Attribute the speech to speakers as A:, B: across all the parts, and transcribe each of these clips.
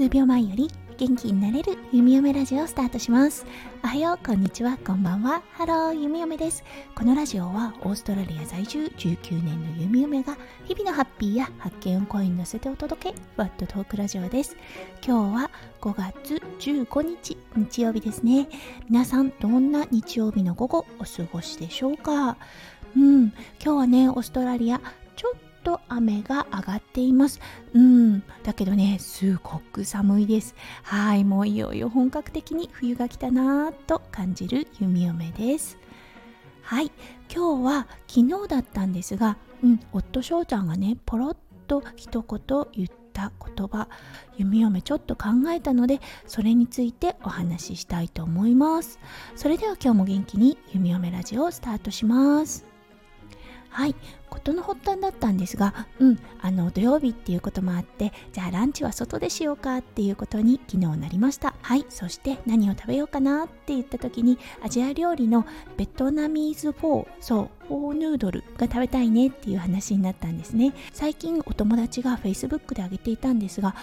A: 数秒前より元気になれる弓嫁ラジオをスタートします。おはようこんにちは。こんばんは。ハロー弓嫁です。このラジオはオーストラリア在住19年の弓嫁が日々のハッピーや発見を声に乗せてお届けホッとトークラジオです。今日は5月15日日曜日ですね。皆さんどんな日曜日の午後お過ごしでしょうか？うん。今日はねオーストラリアちょっと雨が上がっています。うん。だけどね、すごく寒いです。はい。もういよいよ本格的に冬が来たなぁと感じる弓嫁です。はい。今日は昨日だったんですが、うん、夫翔ちゃんがね、ポロッと一言言った言葉、弓嫁ちょっと考えたので、それについてお話ししたいと思います。それでは今日も元気に弓嫁ラジオをスタートします。はい。事の発端だったんですがうん。あの土曜日っていうこともあってじゃあランチは外でしようかっていうことに昨日なりました。はい。そして何を食べようかなって言った時にアジア料理のベトナミーズフォーそうフォーヌードルが食べたいねっていう話になったんですね。最近お友達が Facebook であげていたんですが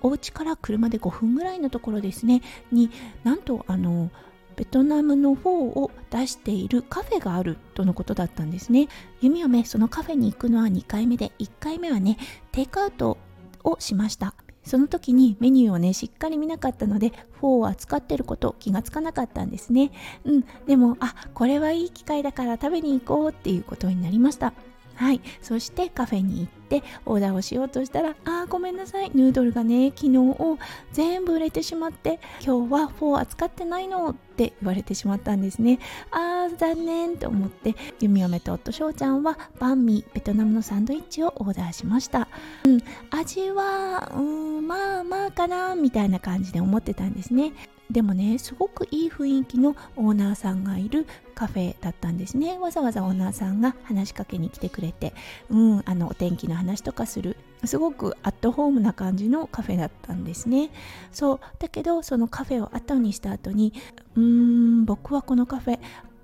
A: お家から車で5分ぐらいのところですね。になんとあのベトナムのフォーを出しているカフェがあるとのことだったんですね。弓嫁そのカフェに行くのは2回目で1回目はねテイクアウトをしました。その時にメニューをねしっかり見なかったのでフォーを扱ってること気がつかなかったんですね。うんでもあこれはいい機会だから食べに行こうっていうことになりました。はい。そしてカフェに行ってオーダーをしようとしたらあーごめんなさい。ヌードルがね昨日を全部売れてしまって今日はフォー扱ってないのって言われてしまったんですね。あー残念と思って弓嫁と夫翔ちゃんはバンミーベトナムのサンドイッチをオーダーしました。うん味はうんまあまあかなみたいな感じで思ってたんですね。でもねすごくいい雰囲気のオーナーさんがいるカフェだったんですね。わざわざオーナーさんが話しかけに来てくれて。うんあのお天気の話とかする。すごくアットホームな感じのカフェだったんですね。そうだけどそのカフェを後にした後にうーん僕はこのカフェ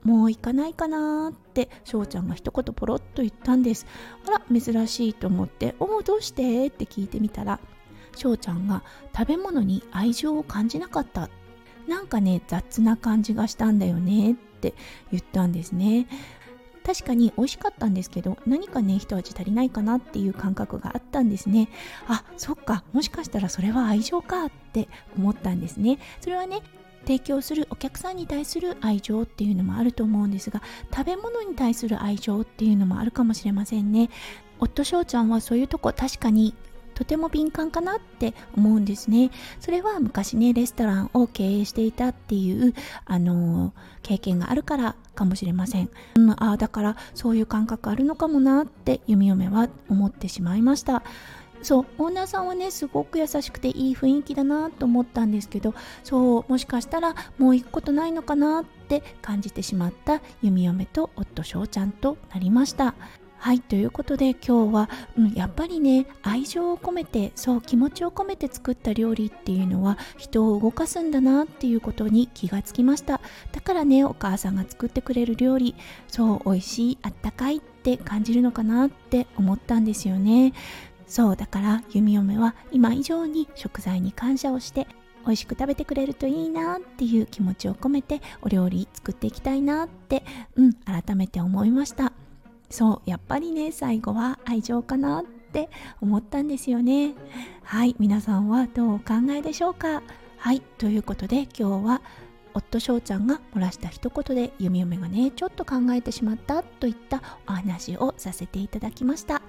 A: もう行かないかなって翔ちゃんが一言ポロッと言ったんです。あら珍しいと思って「おおどうして?」って聞いてみたら翔ちゃんが食べ物に愛情を感じなかった。なんかね雑な感じがしたんだよねって言ったんですね。確かに美味しかったんですけど何かね一味足りないかなっていう感覚があったんですね。あそっかもしかしたらそれは愛情かって思ったんですね。それはね提供するお客さんに対する愛情っていうのもあると思うんですが食べ物に対する愛情っていうのもあるかもしれませんね。夫翔ちゃんはそういうとこ確かにとても敏感かなって思うんですね。それは昔ねレストランを経営していたっていうあの経験があるからかもしれません、うん、あだからそういう感覚あるのかもなって弓嫁は思ってしまいました。そうオーナーさんはねすごく優しくていい雰囲気だなと思ったんですけどそうもしかしたらもう行くことないのかなって感じてしまった弓嫁と夫翔ちゃんとなりました。はいということで今日は、うん、やっぱりね愛情を込めてそう気持ちを込めて作った料理っていうのは人を動かすんだなっていうことに気がつきました。だからねお母さんが作ってくれる料理そう美味しいあったかいって感じるのかなって思ったんですよね。そうだから弓嫁は今以上に食材に感謝をして美味しく食べてくれるといいなっていう気持ちを込めてお料理作っていきたいなってうん改めて思いました。そうやっぱりね最後は愛情かなって思ったんですよね。はい皆さんはどうお考えでしょうか？はいということで今日は夫翔ちゃんが漏らした一言で弓嫁がねちょっと考えてしまったといったお話をさせていただきました。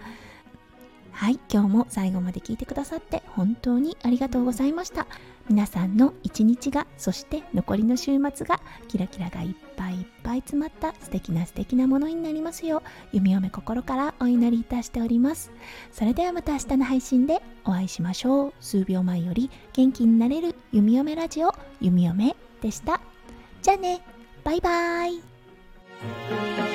A: はい今日も最後まで聞いてくださって本当にありがとうございました。皆さんの一日がそして残りの週末がキラキラがいっぱいいっぱい詰まった素敵な素敵なものになりますよう弓嫁心からお祈りいたしております。それではまた明日の配信でお会いしましょう。数秒前より元気になれる弓嫁ラジオ弓嫁でした。じゃあねバイバーイ。